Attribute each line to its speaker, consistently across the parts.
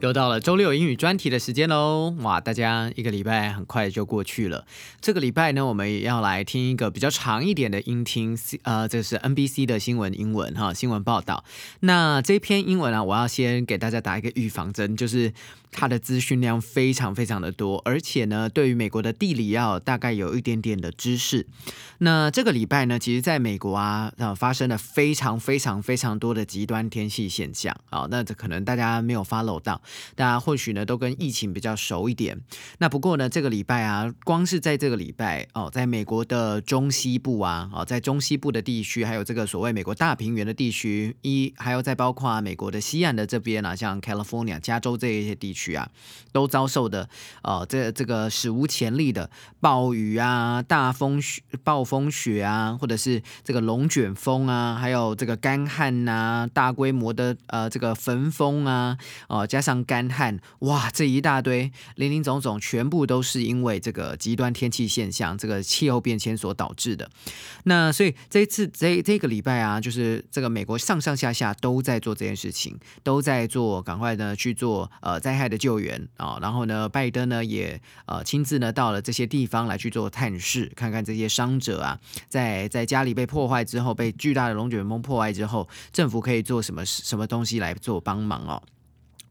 Speaker 1: 又到了周六英语专题的时间喽！哇，大家一个礼拜很快就过去了。这个礼拜呢，我们也要来听一个比较长一点的音听，呃，这是 NBC 的新闻英文哈，新闻报道。那这篇英文啊，我要先给大家打一个预防针，就是。它的资讯量非常非常的多，而且呢，对于美国的地理要大概有一点点的知识。那这个礼拜呢，其实在美国啊，呃，发生了非常非常非常多的极端天气现象啊。那这可能大家没有 follow 到，大家或许呢都跟疫情比较熟一点。那不过呢，这个礼拜啊，光是在这个礼拜哦，在美国的中西部啊，哦，在中西部的地区，还有这个所谓美国大平原的地区，一还有再包括美国的西岸的这边啊，像 California 加州这一些地区。啊，都遭受的呃，这这个史无前例的暴雨啊、大风雪、暴风雪啊，或者是这个龙卷风啊，还有这个干旱呐，大规模的呃这个焚风啊，哦，加上干旱，哇，这一大堆林林总总，全部都是因为这个极端天气现象、这个气候变迁所导致的。那所以这一次这这个礼拜啊，就是这个美国上上下下都在做这件事情，都在做，赶快呢去做呃灾害。的救援啊，然后呢，拜登呢也呃亲自呢到了这些地方来去做探视，看看这些伤者啊，在在家里被破坏之后，被巨大的龙卷风破坏之后，政府可以做什么什么东西来做帮忙哦。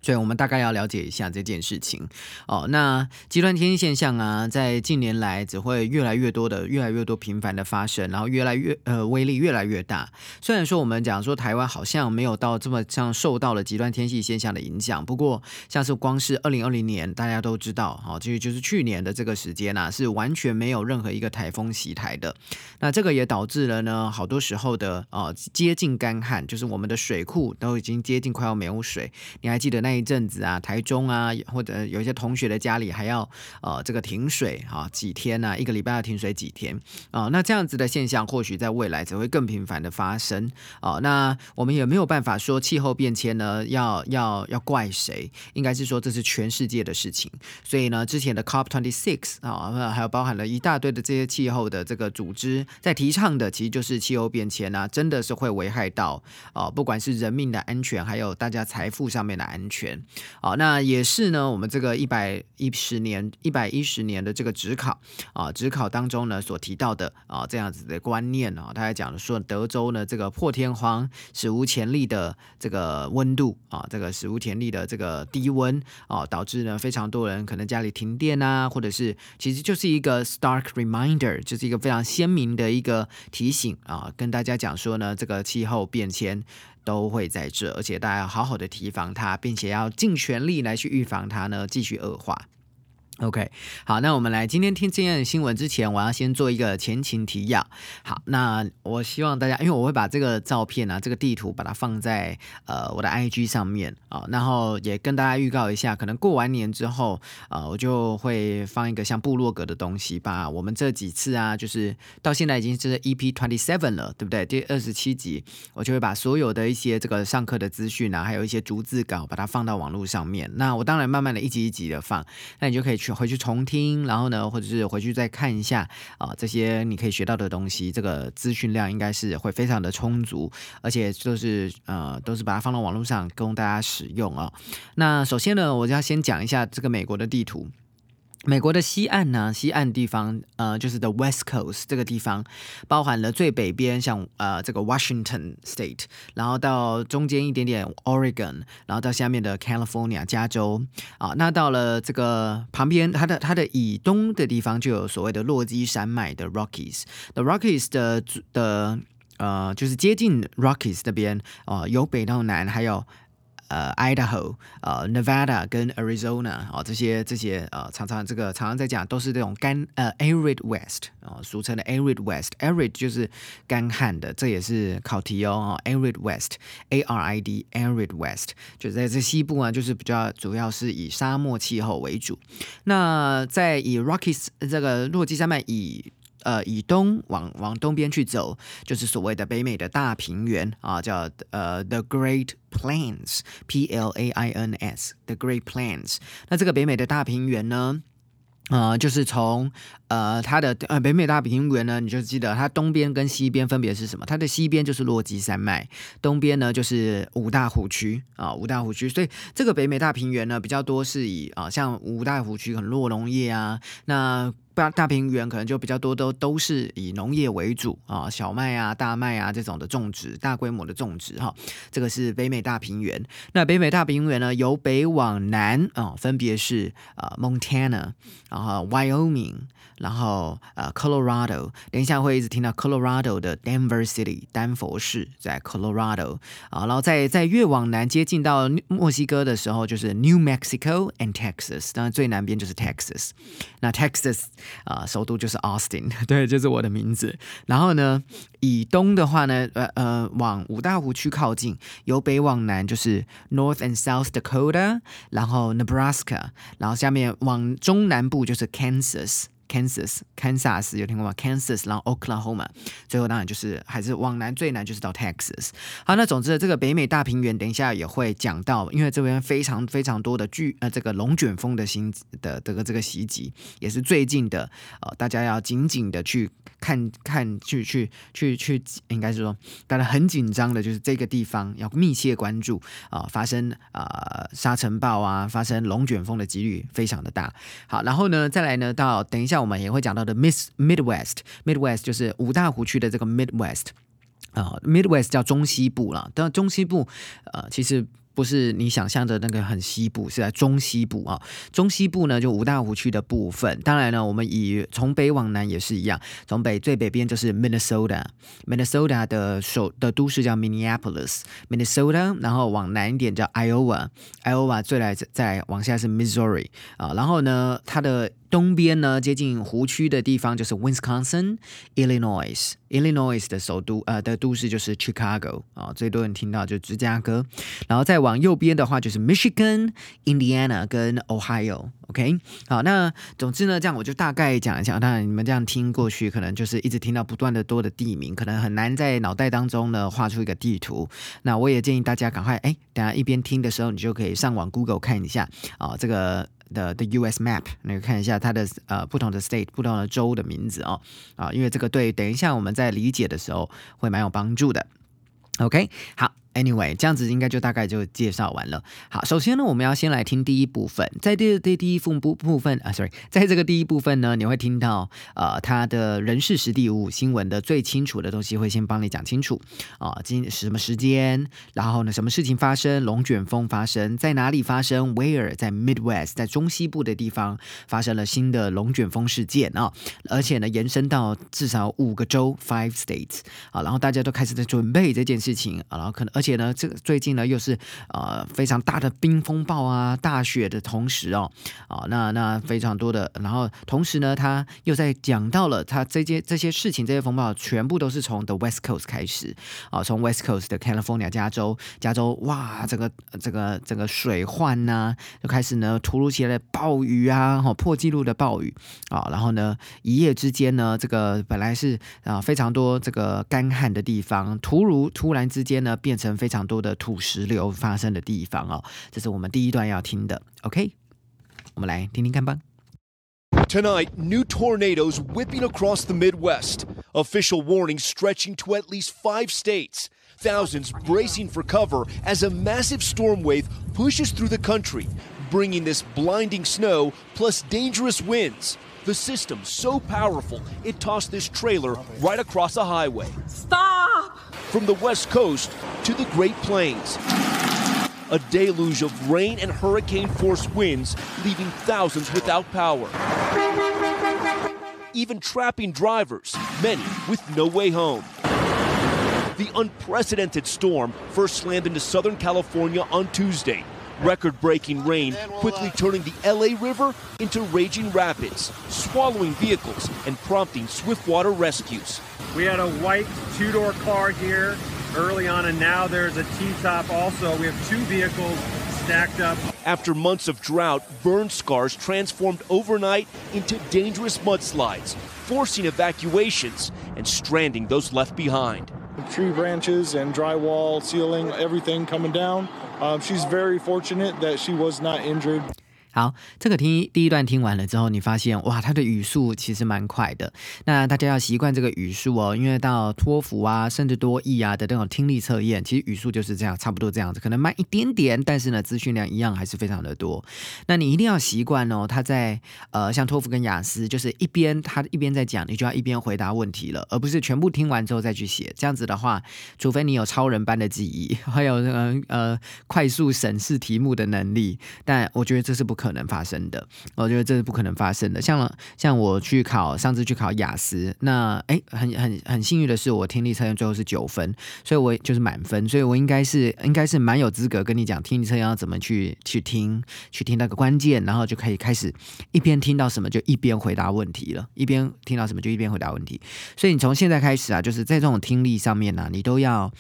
Speaker 1: 所以我们大概要了解一下这件事情哦。那极端天气现象啊，在近年来只会越来越多的、越来越多频繁的发生，然后越来越呃威力越来越大。虽然说我们讲说台湾好像没有到这么像受到了极端天气现象的影响，不过像是光是二零二零年，大家都知道哈，其实就是去年的这个时间呐，是完全没有任何一个台风袭台的。那这个也导致了呢，好多时候的啊接近干旱，就是我们的水库都已经接近快要没有水。你还记得那？那一阵子啊，台中啊，或者有些同学的家里还要呃这个停水啊几天呢？一个礼拜要停水几天啊？那这样子的现象，或许在未来只会更频繁的发生啊。那我们也没有办法说气候变迁呢，要要要怪谁？应该是说这是全世界的事情。所以呢，之前的 COP twenty six 啊，还有包含了一大堆的这些气候的这个组织在提倡的，其实就是气候变迁啊，真的是会危害到啊，不管是人命的安全，还有大家财富上面的安全。权，好，那也是呢。我们这个一百一十年、一百一十年的这个职考啊，职考当中呢所提到的啊，这样子的观念啊，他还讲了说，德州呢这个破天荒、史无前例的这个温度啊，这个史无前例的这个低温啊，导致呢非常多人可能家里停电啊，或者是其实就是一个 stark reminder，就是一个非常鲜明的一个提醒啊，跟大家讲说呢，这个气候变迁。都会在这，而且大家要好好的提防它，并且要尽全力来去预防它呢，继续恶化。OK，好，那我们来今天听今天的新闻之前，我要先做一个前情提要。好，那我希望大家，因为我会把这个照片啊，这个地图把它放在呃我的 IG 上面啊，然后也跟大家预告一下，可能过完年之后，呃，我就会放一个像部落格的东西，把我们这几次啊，就是到现在已经是 EP twenty seven 了，对不对？第二十七集，我就会把所有的一些这个上课的资讯啊，还有一些逐字稿，把它放到网络上面。那我当然慢慢的一集一集的放，那你就可以去。回去重听，然后呢，或者是回去再看一下啊，这些你可以学到的东西，这个资讯量应该是会非常的充足，而且就是呃，都是把它放到网络上供大家使用啊。那首先呢，我就要先讲一下这个美国的地图。美国的西岸呢，西岸地方，呃，就是 the West Coast 这个地方，包含了最北边，像呃这个 Washington State，然后到中间一点点 Oregon，然后到下面的 California 加州，啊，那到了这个旁边，它的它的以东的地方就有所谓的落基山脉的 Rockies，the Rockies 的的呃就是接近 Rockies 这边，哦，由北到南还有。呃，Idaho、呃，Nevada 跟 Arizona 哦，这些这些呃，常常这个常常在讲都是这种干呃 Arid West 哦，俗称的 Arid West，Arid 就是干旱的，这也是考题哦。Arid West，A R I D Arid West 就在这西部啊，就是比较主要是以沙漠气候为主。那在以 Rockies 这个落基山脉以呃以东往往东边去走，就是所谓的北美的大平原啊，叫呃 The Great Plains，P L A I N S，The Great Plains。那这个北美的大平原呢？呃，就是从呃它的呃北美大平原呢，你就记得它东边跟西边分别是什么？它的西边就是落基山脉，东边呢就是五大湖区啊，五大湖区。所以这个北美大平原呢，比较多是以啊像五大湖区很落农业啊，那。大大平原可能就比较多，都都是以农业为主啊，小麦啊、大麦啊这种的种植，大规模的种植哈。这个是北美大平原。那北美大平原呢，由北往南啊，分别是啊 Montana，然后 Wyoming，然后呃 Colorado。等一下会一直听到 Colorado 的 Denver City，丹佛市在 Colorado 啊。然后再再越往南接近到墨西哥的时候，就是 New Mexico and Texas。当然最南边就是 Texas。那 Texas。啊，首都就是 Austin，对，就是我的名字。然后呢，以东的话呢，呃呃，往五大湖区靠近；由北往南就是 North and South Dakota，然后 Nebraska，然后下面往中南部就是 Kansas。Kansas、Kansas 有听过吗？Kansas，然后 Oklahoma，最后当然就是还是往南最南就是到 Texas。好，那总之这个北美大平原，等一下也会讲到，因为这边非常非常多的巨呃这个龙卷风的新的这个这个袭击，也是最近的呃大家要紧紧的去看看去去去去，应该是说大家很紧张的，就是这个地方要密切关注啊，发生啊沙尘暴啊，发生龙卷风的几率非常的大。好，然后呢再来呢到等一下。我们也会讲到的 Miss Midwest，Midwest 就是五大湖区的这个 Midwest 啊，Midwest 叫中西部了。但中西部呃，其实。不是你想象的那个很西部，是在中西部啊。中西部呢，就五大湖区的部分。当然呢，我们以从北往南也是一样，从北最北边就是 Minnesota，Minnesota 的首的都市叫 Minneapolis，Minnesota，然后往南一点叫 Iowa，Iowa 最来再往下是 Missouri 啊。然后呢，它的东边呢，接近湖区的地方就是 Wisconsin，Illinois。Illinois 的首都呃的都市就是 Chicago 啊，最多人听到就芝加哥，然后再往右边的话就是 Michigan、Indiana 跟 Ohio。OK，好，那总之呢，这样我就大概讲一下。当然你们这样听过去，可能就是一直听到不断的多的地名，可能很难在脑袋当中呢画出一个地图。那我也建议大家赶快哎，等下一边听的时候，你就可以上网 Google 看一下啊，这个。的的 US map，那个看一下它的呃不同的 state 不同的州的名字哦啊，因为这个对等一下我们在理解的时候会蛮有帮助的。OK，好。Anyway，这样子应该就大概就介绍完了。好，首先呢，我们要先来听第一部分。在第第第一部部部分啊，sorry，在这个第一部分呢，你会听到呃，他的人事实地物新闻的最清楚的东西会先帮你讲清楚啊，今什么时间，然后呢，什么事情发生，龙卷风发生在哪里发生，Where 在 Midwest，在中西部的地方发生了新的龙卷风事件啊，而且呢，延伸到至少五个州 five states 啊，然后大家都开始在准备这件事情啊，然后可能。而且呢，这个最近呢又是呃非常大的冰风暴啊，大雪的同时哦，啊那那非常多的，然后同时呢，他又在讲到了他这些这些事情，这些风暴全部都是从 The West Coast 开始啊，从 West Coast 的 California 加州，加州哇，这个这个这个水患呐，就开始呢突如其来的暴雨啊，哈破纪录的暴雨啊，然后呢一夜之间呢，这个本来是啊非常多这个干旱的地方，突如突然之间呢变成。非常多的土石流发生的地方哦，这是我们第一段要听的。OK，我们来听听看吧。
Speaker 2: Tonight, new tornadoes whipping across the Midwest. Official warnings stretching to at least five states. Thousands bracing for cover as a massive storm wave pushes through the country, bringing this blinding snow plus dangerous winds. The system so powerful, it tossed this trailer right across a highway.
Speaker 3: Stop!
Speaker 2: From the west coast to the Great Plains. A deluge of rain and hurricane force winds, leaving thousands without power. Even trapping drivers, many with no way home. The unprecedented storm first slammed into Southern California on Tuesday, Record breaking rain quickly uh, turning the LA River into raging rapids, swallowing vehicles and prompting swift water rescues.
Speaker 4: We had a white two door car here early on, and now there's a T top also. We have two vehicles stacked up.
Speaker 2: After months of drought, burn scars transformed overnight into dangerous mudslides. forcing evacuations and stranding those left behind.
Speaker 3: Tree branches and drywall, ceiling, everything coming down. Um, she's very fortunate that she was not injured.
Speaker 1: 好，这个听第一段听完了之后，你发现哇，它的语速其实蛮快的。那大家要习惯这个语速哦，因为到托福啊，甚至多译啊的这种听力测验，其实语速就是这样，差不多这样子，可能慢一点点，但是呢，资讯量一样还是非常的多。那你一定要习惯哦，他在呃，像托福跟雅思，就是一边他一边在讲，你就要一边回答问题了，而不是全部听完之后再去写。这样子的话，除非你有超人般的记忆，还有呃呃快速审视题目的能力，但我觉得这是不。可可能发生的，我觉得这是不可能发生的。像像我去考上次去考雅思，那哎，很很很幸运的是，我听力测验最后是九分，所以我就是满分，所以我应该是应该是蛮有资格跟你讲听力测验要怎么去去听，去听那个关键，然后就可以开始一边听到什么就一边回答问题了，一边听到什么就一边回答问题。所以你从现在开始啊，就是在这种听力上面呢，你都要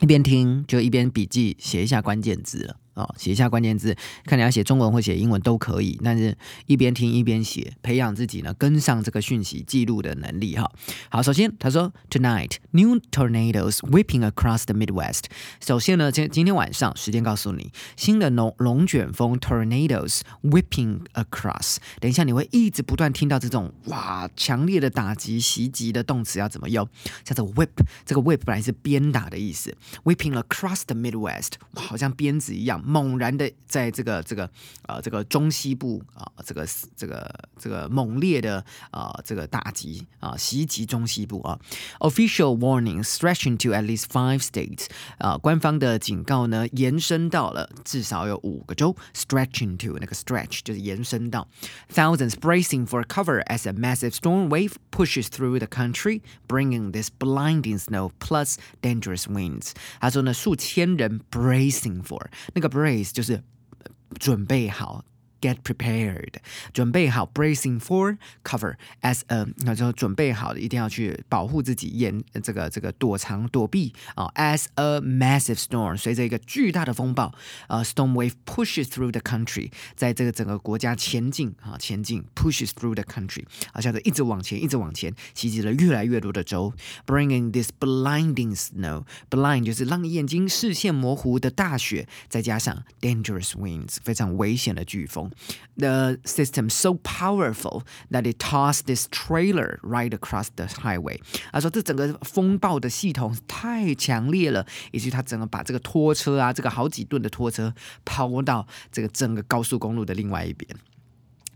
Speaker 1: 一边听就一边笔记写一下关键字了。哦，写一下关键字，看你要写中文或写英文都可以，但是一边听一边写，培养自己呢跟上这个讯息记录的能力哈。好，首先他说，Tonight new tornadoes whipping across the Midwest。首先呢，今今天晚上时间告诉你，新的龙龙卷风 tornadoes whipping across。等一下你会一直不断听到这种哇强烈的打击袭击的动词要怎么用？叫做 whip，这个 whip 本来是鞭打的意思，whipping across the Midwest，哇，好像鞭子一样。猛然的在这个这个呃这个中西部啊这个这个这个猛烈的啊这个打击啊袭击中西部啊，official warning stretching to at least five states 啊官方的警告呢延伸到了至少有五个州，stretching to 那个 stretch 就是延伸到 thousands bracing for cover as a massive storm wave pushes through the country bringing this blinding snow plus dangerous winds。他说呢数千人 bracing for 那个。 Brace 就是准备好。get prepared，准备好 bracing for cover as a 那就准备好的，一定要去保护自己，掩这个这个躲藏躲避啊。As a massive storm，随着一个巨大的风暴，呃，storm wave pushes through the country，在这个整个国家前进啊，前进 pushes through the country，啊，叫做一直往前，一直往前，袭击了越来越多的州，bringing this blinding snow，blind 就是让你眼睛视线模糊的大雪，再加上 dangerous winds，非常危险的飓风。 The system so powerful that it tossed this trailer right across the highway。他说这整个风暴的系统太强烈了，以及他整个把这个拖车啊，这个好几吨的拖车抛到这个整个高速公路的另外一边。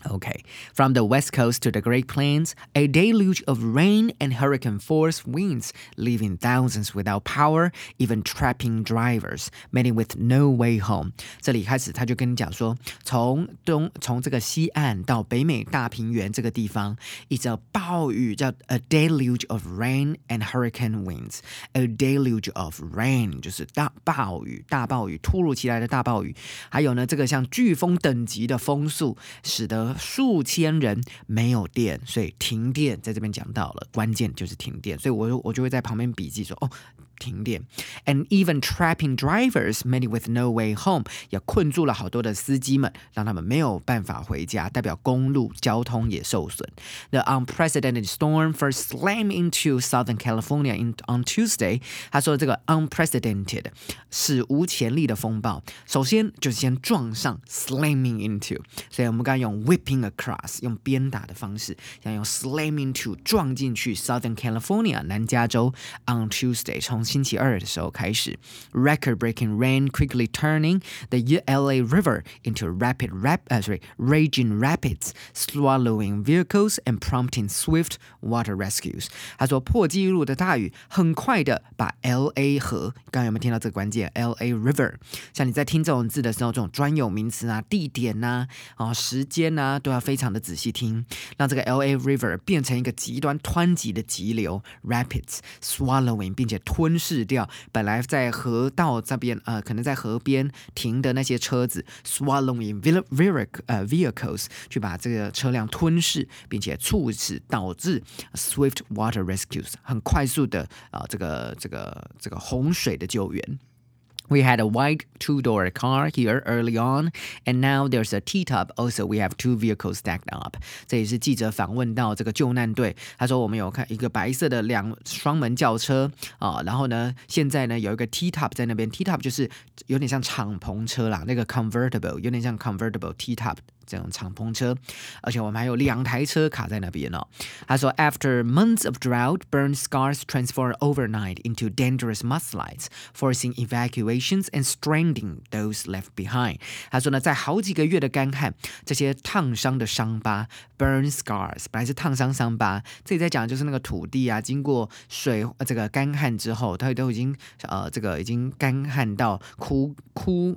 Speaker 1: Okay, from the west coast to the Great Plains, a deluge of rain and hurricane force winds, leaving thousands without power, even trapping drivers, many with no way home. 这里开始他就跟你讲说，从东从这个西岸到北美大平原这个地方，一直暴雨叫 a deluge of rain and hurricane winds. A deluge of rain 就是大暴雨、大暴雨、突如其来的大暴雨，还有呢，这个像飓风等级的风速，使得 数千人没有电，所以停电在这边讲到了，关键就是停电，所以我我就会在旁边笔记说哦。停电，and even trapping drivers, many with no way home，也困住了好多的司机们，让他们没有办法回家，代表公路交通也受损。The unprecedented storm first slammed into Southern California in on Tuesday。他说这个 unprecedented 史无前例的风暴，首先就是先撞上 slamming into，所以我们刚刚用 whipping across 用鞭打的方式，想用 slam into 撞进去 Southern California 南加州 on Tuesday 从 星期二的时候开始，record-breaking rain quickly turning the LA River into rapid rap, uh, sorry, raging rapids, swallowing vehicles and prompting swift water rescues。他说破纪录的大雨很快的把 LA 河，刚刚有没有听到这个关键？LA River。像你在听这种字的时候，这种专有名词啊、地点呐、啊、啊时间呐、啊，都要非常的仔细听，让这个 LA River 变成一个极端湍急的急流 rapids swallowing，并且吞。 吞噬掉本来在河道这边呃，可能在河边停的那些车子，swallowing vehicle vehicles 去把这个车辆吞噬，并且促使导致 swift water rescues 很快速的啊这个这个这个洪水的救援。We had a white two-door car here early on, and now there's a T-top. Also, we have two vehicles stacked up. 这也是记者访问到这个救难队，他说我们有看一个白色的两双门轿车啊，然后呢，现在呢有一个 T-top 在那边，T-top 就是有点像敞篷车啦，那个 convertible 有点像 convertible T-top。 这种敞篷车，而且我们还有两台车卡在那边哦。他说，After months of drought, burn scars transform overnight into dangerous mudslides, forcing evacuations and stranding those left behind。他说呢，在好几个月的干旱，这些烫伤的伤疤 （burn scars） 本来是烫伤伤疤，这里在讲就是那个土地啊，经过水这个干旱之后，它都已经呃这个已经干旱到枯枯。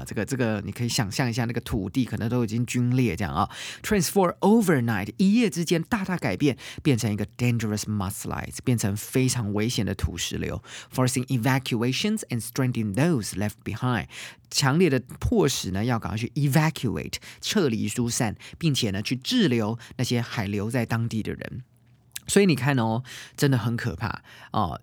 Speaker 1: 啊，这个这个你可以想象一下，那个土地可能都已经龟裂这样啊。Transform overnight，一夜之间大大改变，变成一个 dangerous mudslides，变成非常危险的土石流，forcing evacuations and stranding those left behind。强烈的迫使呢，要赶快去 evacuate，撤离疏散，并且呢，去滞留那些还留在当地的人。所以你看哦，真的很可怕哦。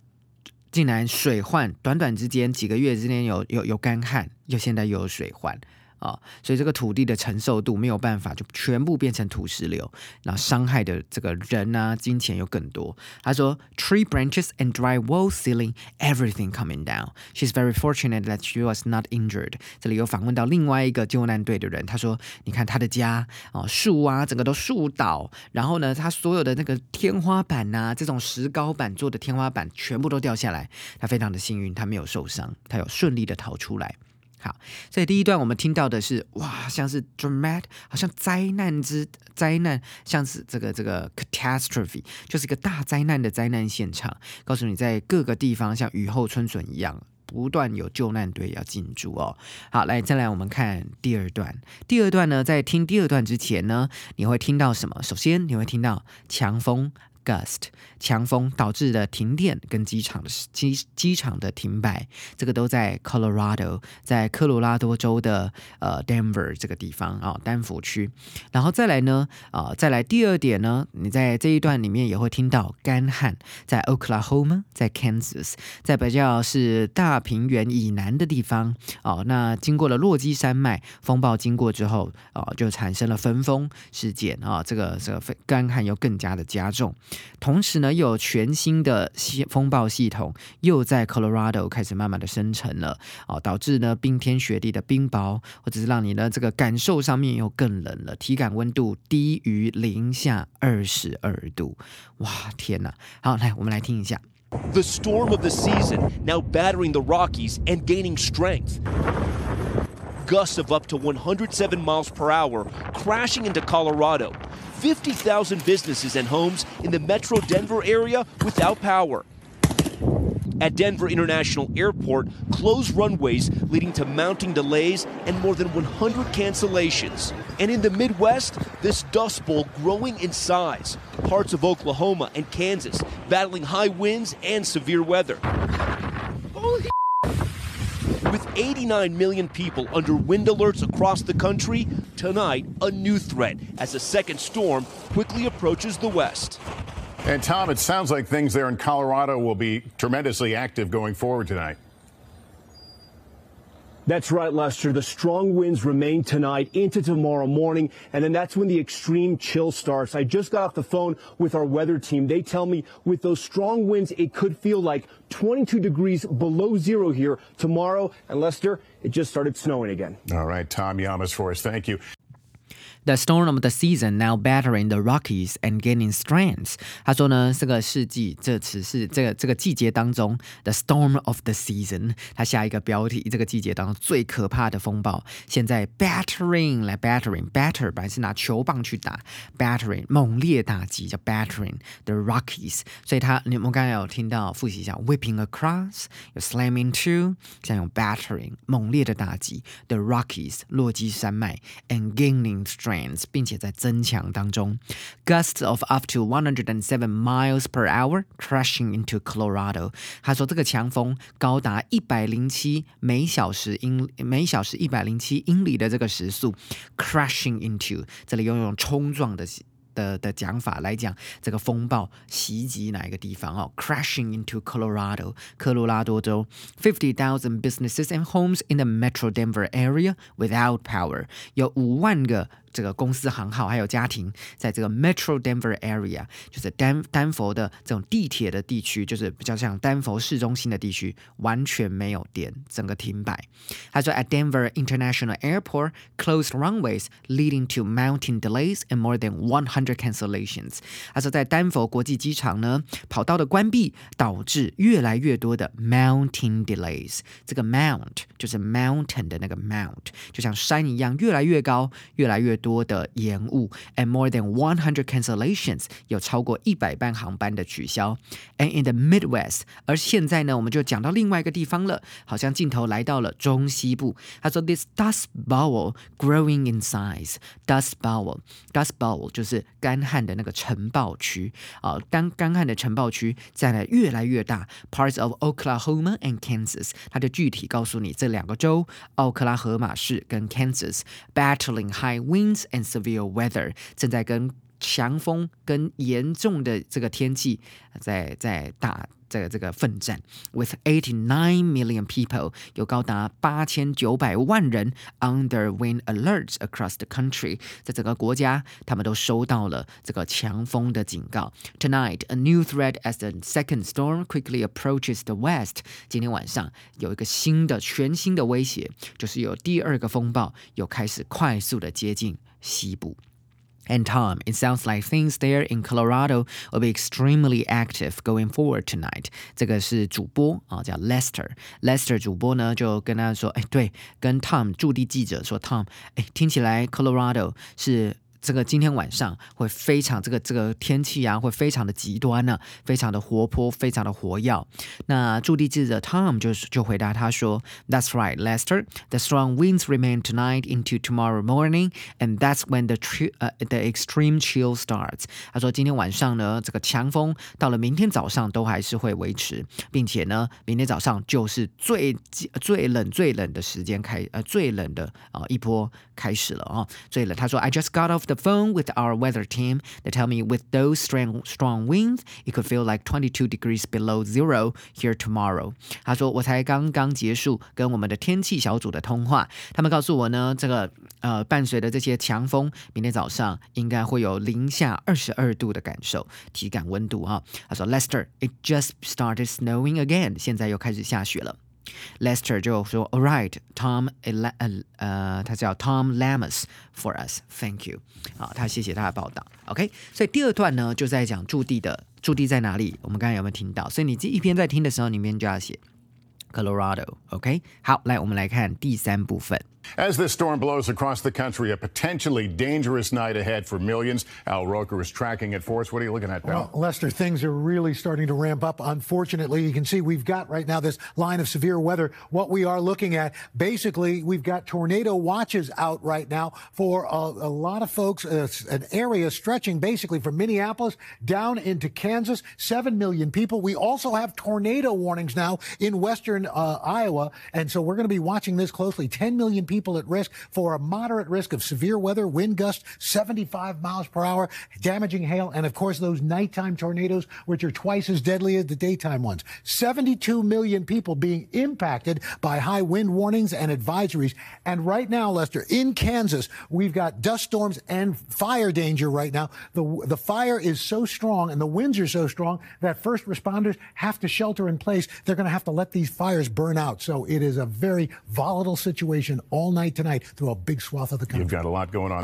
Speaker 1: 竟然水患，短短之间几个月之间有有有干旱，又现在又有水患。啊，所以这个土地的承受度没有办法，就全部变成土石流，然后伤害的这个人啊、金钱又更多。他说，tree branches and dry wall ceiling, everything coming down. She's very fortunate that she was not injured. 这里有访问到另外一个救难队的人，他说，你看他的家啊，树啊，整个都树倒，然后呢，他所有的那个天花板呐，这种石膏板做的天花板全部都掉下来，他非常的幸运，他没有受伤，他有顺利的逃出来。好，所以第一段我们听到的是哇，像是 dramatic，好像灾难之灾难，像是这个这个 catastrophe，就是一个大灾难的灾难现场。告诉你，在各个地方像雨后春笋一样，不断有救难队要进驻哦。好，来再来我们看第二段。第二段呢，在听第二段之前呢，你会听到什么？首先你会听到强风。Gust 强风导致的停电跟机场的机机场的停摆，这个都在 Colorado，在科罗拉多州的呃 Denver 这个地方啊，丹佛区。然后再来呢啊，再来第二点呢，你在这一段里面也会听到干旱，在 Oklahoma，在 Kansas，在比较是大平原以南的地方哦。那经过了落基山脉风暴经过之后啊，就产生了焚风事件啊，这个这个干旱又更加的加重。同时呢，又有全新的风暴系统又在 Colorado 开始慢慢的生成了哦，导致呢冰天雪地的冰雹，或者是让你呢这个感受上面又更冷了，体感温度低于零下二十二度，哇天哪！好，来我们来听一下。
Speaker 2: The storm of the season now battering the Rockies and gaining strength. Gusts of up to 107 miles per hour crashing into Colorado. 50,000 businesses and homes in the metro Denver area without power. At Denver International Airport, closed runways leading to mounting delays and more than 100 cancellations. And in the Midwest, this dust bowl growing in size. Parts of Oklahoma and Kansas battling high winds and severe weather. With 89 million people under wind alerts across the country, tonight a new threat as a second storm quickly approaches the west.
Speaker 5: And Tom, it sounds like things there in Colorado will be tremendously active going forward tonight.
Speaker 6: That's right, Lester. The strong winds remain tonight into tomorrow morning, and then that's when the extreme chill starts. I just got off the phone with our weather team. They tell me with those strong winds, it could feel like 22 degrees below zero here tomorrow. And Lester, it just started snowing again.
Speaker 5: All right, Tom Yamas for us. Thank you.
Speaker 1: The storm of the season now battering the Rockies and gaining strength。他说呢，这个世纪，这只是这个这个季节当中，the storm of the season。他下一个标题，这个季节当中最可怕的风暴，现在 battering 来 battering，batter 本来是拿球棒去打，battering 猛烈打击叫 battering the Rockies。所以他，你们刚才有听到复习一下，whipping across，有 slamming to，像用 battering 猛烈的打击 the Rockies 落基山脉，and gaining strength。 并且在增强当中，gusts of up to one hundred and seven miles per hour crashing into Colorado。他说这个强风高达一百零七每小时英每小时一百零七英里的这个时速，crashing into 这里用用冲撞的 的的讲法来讲，这个风暴袭击哪一个地方哦？Crashing into Colorado，科罗拉多州，fifty thousand businesses and homes in the Metro Denver area without power，有五万个。 这个公司行号还有家庭，在这个 Metro Denver area，就是丹丹佛的这种地铁的地区，就是比较像丹佛市中心的地区，完全没有电，整个停摆。他说，At Denver International Airport, closed runways leading to mounting delays and more than 100 cancellations。他说，在丹佛国际机场呢，跑道的关闭导致越来越多的 mounting delays。这个 mount 就是 mountain 的那个 mount，就像山一样，越来越高，越来越多。 多的延误，and more than one hundred cancellations，有超过一百班航班的取消。And in the Midwest，而现在呢，我们就讲到另外一个地方了，好像镜头来到了中西部。他说，this dust bowl growing in size，dust bowl，dust bowl 就是干旱的那个尘暴区啊，当干旱的尘暴区在呢越来越大，parts of Oklahoma and Kansas，它就具体告诉你这两个州，奥克拉荷马市跟 Kansas battling high winds。and severe weather 正在跟 强风跟严重的这个天气在在打这个这个奋战。With eighty nine million people，有高达八千九百万人 under wind alerts across the country，在整个国家他们都收到了这个强风的警告。Tonight, a new threat as the second storm quickly approaches the west。今天晚上有一个新的全新的威胁，就是有第二个风暴又开始快速的接近。西部。And Tom, it sounds like things there in Colorado will be extremely active going forward tonight. 这个是主播啊，叫 Lester。Lester 主播呢就跟他说，哎，对，跟 Tom 驻地记者说，Tom，哎，听起来 Colorado 是。 这个今天晚上会非常这个这个天气啊，会非常的极端呢，非常的活泼，非常的活跃。那驻地记者 Tom 就就回答他说：“That's right, Lester. The strong winds remain tonight into tomorrow morning, and that's when the tri 呃 the extreme chill starts。”他说今天晚上呢，这个强风到了明天早上都还是会维持，并且呢，明天早上就是最最冷最冷的时间开呃最冷的啊一波开始了啊，最冷。他说：“I just got off the phone with our weather team. They tell me with those strong strong winds, it could feel like 22 degrees below zero here tomorrow. 他说我才刚刚结束跟我们的天气小组的通话，他们告诉我呢，这个呃伴随着这些强风，明天早上应该会有零下二十二度的感受，体感温度啊。他说 Lester, it just started snowing again. 现在又开始下雪了。 Lester 就说：“All right, Tom，呃呃，他叫 Tom Lamas for us. Thank you。好，他谢谢他的报道。OK，所以第二段呢就在讲驻地的驻地在哪里。我们刚才有没有听到？所以你这一边在听的时候，里面就要写 Colorado。OK，好，来我们来看第三部分。”
Speaker 5: As this storm blows across the country, a potentially dangerous night ahead for millions. Al Roker is tracking it for us. What are you looking at, Well,
Speaker 7: Lester, things are really starting to ramp up. Unfortunately, you can see we've got right now this line of severe weather. What we are looking at, basically, we've got tornado watches out right now for a, a lot of folks, uh, an area stretching basically from Minneapolis down into Kansas. Seven million people. We also have tornado warnings now in western uh, Iowa. And so we're going to be watching this closely. 10 million people people at risk for a moderate risk of severe weather, wind gusts 75 miles per hour, damaging hail, and of course those nighttime tornadoes, which are twice as deadly as the daytime ones. 72 million people being impacted by high wind warnings and advisories. And right now, Lester, in Kansas, we've got dust storms and fire danger right now. The, the fire is so strong and the winds are so strong that first responders have to shelter in place. They're going to have to let these fires burn out. So it is a very volatile situation all all night tonight through a big swath of the country.
Speaker 5: You've got a lot going on.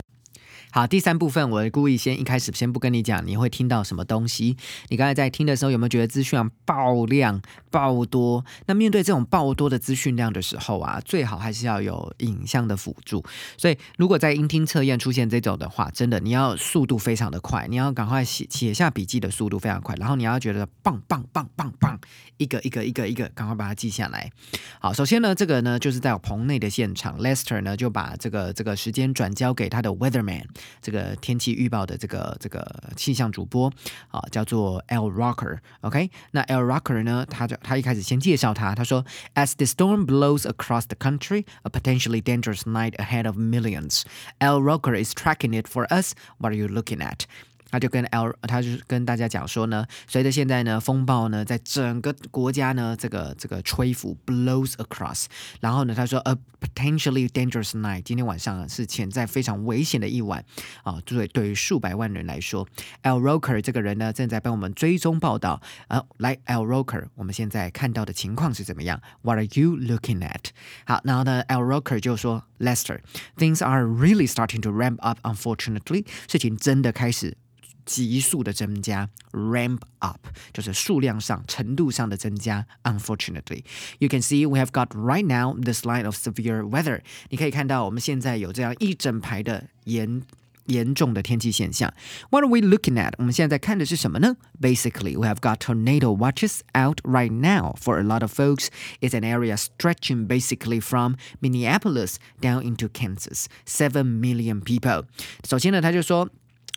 Speaker 1: 好，第三部分我故意先一开始先不跟你讲，你会听到什么东西？你刚才在听的时候有没有觉得资讯量爆量爆多？那面对这种爆多的资讯量的时候啊，最好还是要有影像的辅助。所以如果在音听测验出现这种的话，真的你要速度非常的快，你要赶快写写下笔记的速度非常快，然后你要觉得棒棒棒棒棒，一个一个一个一个赶快把它记下来。好，首先呢，这个呢就是在棚内的现场，Lester 呢就把这个这个时间转交给他的 Weatherman。这个天气预报的这个这个气象主播啊，叫做 L Rocker。OK，那 L Rocker 呢，他就他一开始先介绍他，他说，As the storm blows across the country, a potentially dangerous night ahead of millions. L Rocker is tracking it for us. What are you looking at? 他就跟 L，他就跟大家讲说呢，随着现在呢风暴呢在整个国家呢这个这个吹拂 blows across，然后呢他说 a potentially dangerous night，今天晚上是潜在非常危险的一晚啊，对对于数百万人来说，L Roker 这个人呢正在帮我们追踪报道啊，来 L Roker，我们现在看到的情况是怎么样？What are you looking at？好，然后呢 L Roker 就说 Lester，things are really starting to ramp up。Unfortunately，事情真的开始急速的增加，ramp up 就是数量上、程度上的增加。Unfortunately，you can see we have got right now this line of severe weather。你可以看到我们现在有这样一整排的严。严重的天气现象。What are we looking at？我们现在在看的是什么呢？Basically, we have got tornado watches out right now for a lot of folks. It's an area stretching basically from Minneapolis down into Kansas. Seven million people. 首先呢，他就说。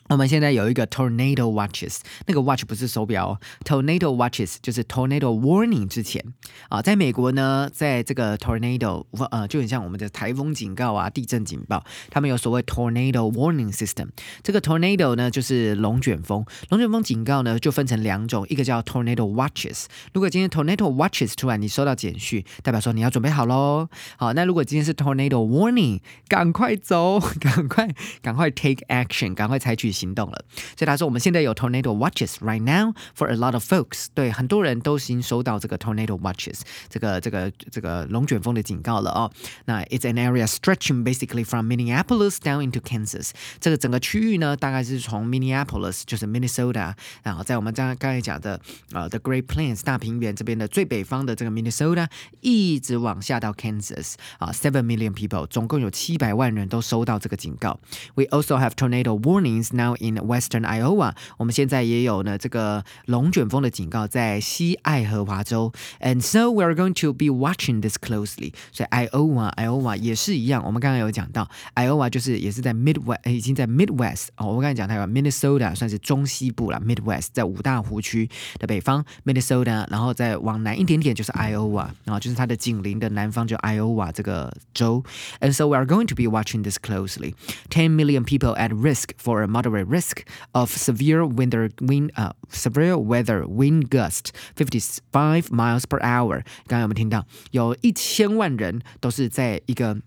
Speaker 1: 我们现在有一个 tornado watches，那个 watch 不是手表哦，tornado watches 就是 tornado warning 之前啊，在美国呢，在这个 tornado 呃就很像我们的台风警告啊、地震警报，他们有所谓 tornado warning system。这个 tornado 呢就是龙卷风，龙卷风警告呢就分成两种，一个叫 tornado watches。如果今天 tornado watches 突然你收到简讯，代表说你要准备好喽。好，那如果今天是 tornado warning，赶快走，赶快赶快 take action，赶快采取。行动了，所以他说我们现在有 tornado watches right now for a lot of folks，对很多人都已经收到这个 tornado watches 这个这个这个龙卷风的警告了哦。那 it's an area stretching basically from Minneapolis down into Kansas，这个整个区域呢，大概是从 Minneapolis 就是 Minnesota，然后在我们刚刚才讲的呃 the Great Plains 大平原这边的最北方的这个 Minnesota，一直往下到 Kansas 啊，seven million people，总共有七百万人都收到这个警告。We also have tornado warnings now. now in western Iowa，我们现在也有呢这个龙卷风的警告在西爱荷华州，and so we are going to be watching this closely。所以 Iowa Iowa 也是一样，我们刚刚有讲到 Iowa 就是也是在 Midwest，已经在 Midwest 哦，我刚才讲它有 Minnesota 算是中西部了，Midwest 在五大湖区的北方 Minnesota，然后再往南一点点就是 Iowa，然后就是它的紧邻的南方就 Iowa 这个州，and so we are going to be watching this closely. Ten million people at risk for a moderate risk of severe winter wind uh severe weather wind gust fifty five miles per hour。刚刚有没有听到？有一千万人都是在一个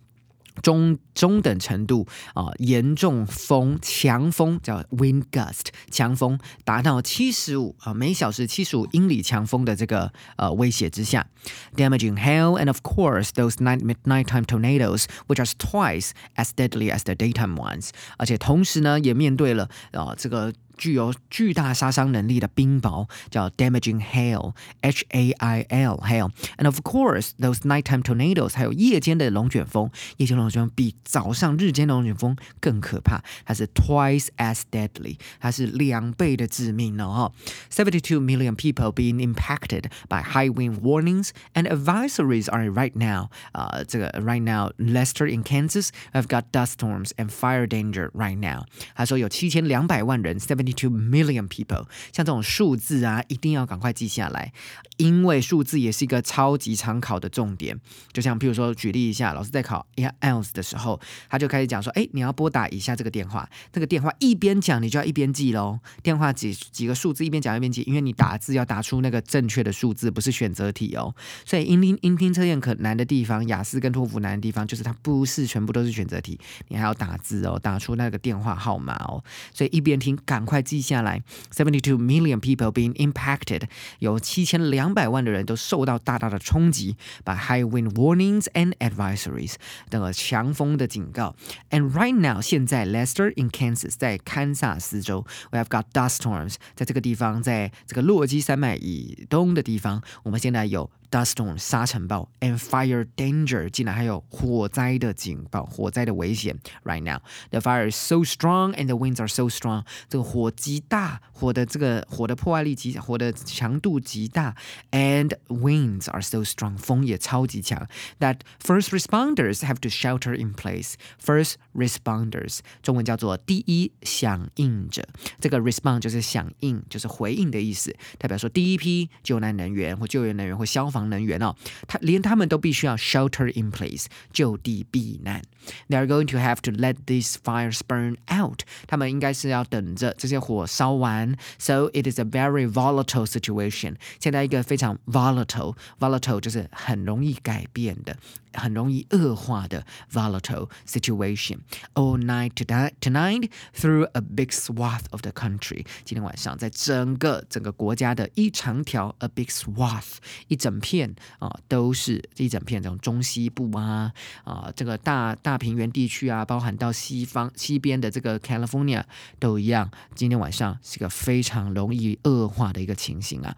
Speaker 1: 中中等程度啊，严重风强风叫 wind gust，强风达到七十五啊每小时七十五英里强风的这个呃威胁之下，damaging hail and of course those night nighttime tornadoes which are twice as deadly as the daytime ones，而且同时呢也面对了啊这个。具有巨大杀伤能力的冰雹，叫 damaging hail，H A I L hail，and of course those nighttime tornadoes，还有夜间的龙卷风，夜间龙卷风比早上日间的龙卷风更可怕，它是 twice as deadly，它是两倍的致命呢哈。Seventy-two million people being impacted by high wind warnings and advisories are right now，啊，这个 right now Lester in Kansas have got dust storms and fire danger right now。他说有七千两百万人，seventy Two million people，像这种数字啊，一定要赶快记下来，因为数字也是一个超级常考的重点。就像譬如说，举例一下，老师在考 else 的时候，他就开始讲说：“哎，你要拨打以下这个电话。”这个电话一边讲，你就要一边记喽。电话几几个数字一边讲一边记，因为你打字要打出那个正确的数字，不是选择题哦。所以音听音听测验可难的地方，雅思跟托福难的地方，就是它不是全部都是选择题，你还要打字哦，打出那个电话号码哦。所以一边听，赶快。记下来，seventy-two million people being impacted，有七千两百万的人都受到大大的冲击，by high wind warnings and advisories，等个强风的警告。And right now，现在 Lester in Kansas，在堪萨斯州，we have got dust storms，在这个地方，在这个落基山脉以东的地方，我们现在有。 dust storm 沙尘暴，and fire danger 竟然还有火灾的警报，火灾的危险。Right now, the fire is so strong and the winds are so strong。这个火极大，火的这个火的破坏力极，火的强度极大，and winds are so strong，风也超级强。That first responders have to shelter in place. First responders 中文叫做第一响应者。这个 respond 就是响应，就是回应的意思，代表说第一批救难人员或救援人员或消防。 防能源哦，他连他们都必须要 shelter in place 就地避难。They are going to have to let these fires burn out。他们应该是要等着这些火烧完。So it is a very volatile situation。现在一个非常 volatile，volatile 就是很容易改变的。 很容易恶化的 volatile situation. All night tonight, tonight through a big swath of the country. 今天晚上在整个整个国家的一长条 a big swath 一整片啊，都是一整片这种中西部啊啊，这个大大平原地区啊，包含到西方西边的这个 California 都一样。今天晚上是个非常容易恶化的一个情形啊。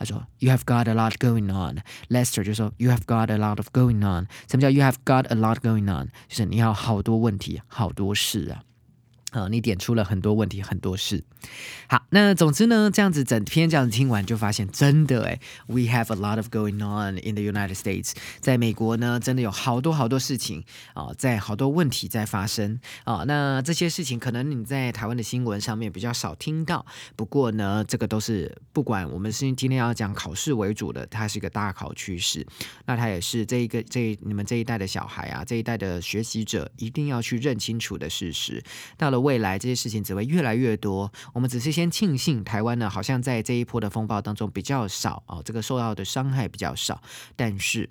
Speaker 1: 他说：“You have got a lot going on。” Lester 就说：“You have got a lot of going on。”什么叫 “You have got a lot going on”？就是你要好多问题，好多事啊。 啊，你点出了很多问题，很多事。好，那总之呢，这样子整篇这样子听完，就发现真的哎，we have a lot of going on in the United States。在美国呢，真的有好多好多事情啊，在好多问题在发生啊。那这些事情可能你在台湾的新闻上面比较少听到，不过呢，这个都是不管我们是今天要讲考试为主的，它是一个大考趋势。那它也是这一个这你们这一代的小孩啊，这一代的学习者一定要去认清楚的事实。到了。未来这些事情只会越来越多。我们只是先庆幸台湾呢，好像在这一波的风暴当中比较少啊，这个受到的伤害比较少，但是。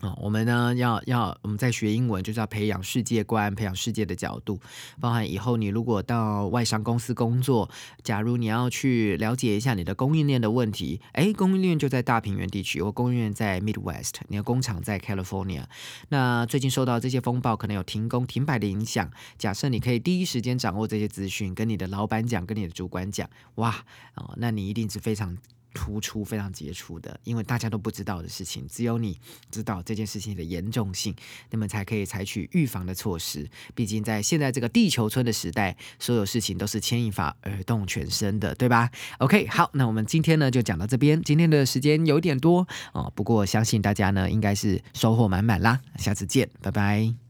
Speaker 1: 啊，我们呢要要我们在学英文，就是要培养世界观，培养世界的角度。包含以后你如果到外商公司工作，假如你要去了解一下你的供应链的问题，哎，供应链就在大平原地区，或供应链在 Midwest，你的工厂在 California。那最近受到这些风暴，可能有停工停摆的影响。假设你可以第一时间掌握这些资讯，跟你的老板讲，跟你的主管讲，哇，哦，那你一定是非常。突出非常杰出的，因为大家都不知道的事情，只有你知道这件事情的严重性，那么才可以采取预防的措施。毕竟在现在这个地球村的时代，所有事情都是牵一发而动全身的，对吧？OK，好，那我们今天呢就讲到这边。今天的时间有点多哦，不过相信大家呢应该是收获满满啦。下次见，拜拜。